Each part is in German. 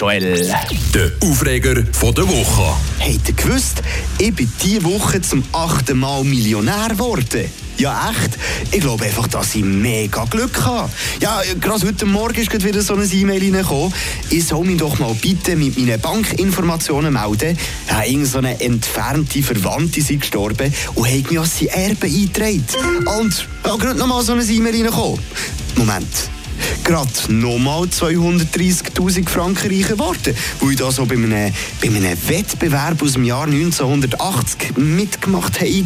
Joel. Der Aufreger von der Woche. Habt ihr gewusst, ich bin diese Woche zum achten Mal Millionär geworden? Ja, echt. Ich glaube einfach, dass ich mega Glück habe. Ja, gerade heute Morgen ist gerade wieder so eine E-Mail reingekommen. Ich soll mich doch mal bitte mit meinen Bankinformationen melden. Ja, irgend so eine entfernte Verwandte ist gestorben und hat mich als sein Erbe eingetragen. Und ja, gerade noch mal so eine E-Mail reingekommen. Moment gerade nochmal 230.000 Franken reicher geworden, weil ich da so bei einem, bei einem Wettbewerb aus dem Jahr 1980 mitgemacht habe.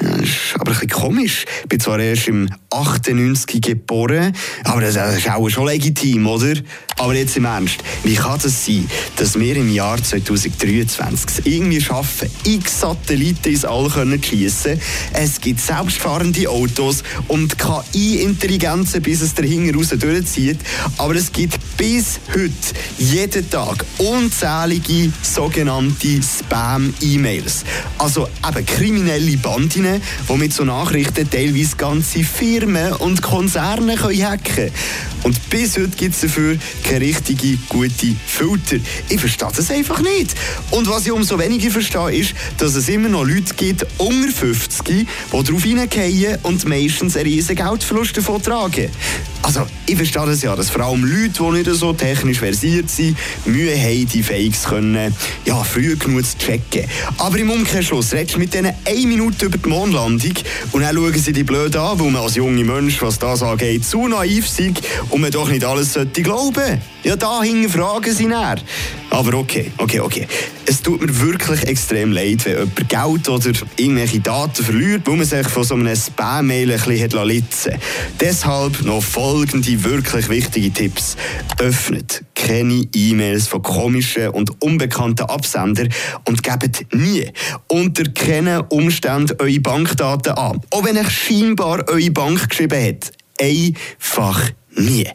Das ist aber ein bisschen komisch. Ich bin zwar erst im 98 geboren, aber das ist auch schon legitim, oder? Aber jetzt im Ernst, wie kann das sein, dass wir im Jahr 2023 irgendwie schaffen, x Satelliten ins All zu schiessen? Es gibt selbstfahrende Autos und KI-Intelligenzen, bis es dahinter raus durchzieht. Aber es gibt bis heute jeden Tag unzählige sogenannte Spam-E-Mails. Also eben kriminelle Bandinnen, die mit so Nachrichten teilweise ganze Firmen und Konzerne können hacken. Und bis heute gibt es dafür keine richtige, gute Filter. Ich verstehe das einfach nicht. Und was ich umso weniger verstehe, ist, dass es immer noch Leute gibt, unter 50, die darauf hineingehen und meistens einen riesen Geldverlust davon tragen. Also, ich verstehe das ja, dass vor allem Leute, die nicht so technisch versiert sind, Mühe haben, die Fakes können, ja, früh genug zu checken. Aber im Umkehrschluss redest du mit denen eine Minute über die Mondlandung und dann schauen sie die blöd an, weil man als junger Mensch, was das angeht, zu naiv ist und man doch nicht alles sollte glauben. Ja, da fragen sie näher. Aber okay, okay, okay. Es tut mir wirklich extrem leid, wenn jemand Geld oder irgendwelche Daten verliert, weil man sich von so einem Spam-Mail ein bisschen litzen Deshalb noch folgende wirklich wichtige Tipps. Öffnet keine E-Mails von komischen und unbekannten Absendern und gebt nie unter keinen Umständen eure Bankdaten an. Auch wenn euch scheinbar eure Bank geschrieben hat. Einfach nie.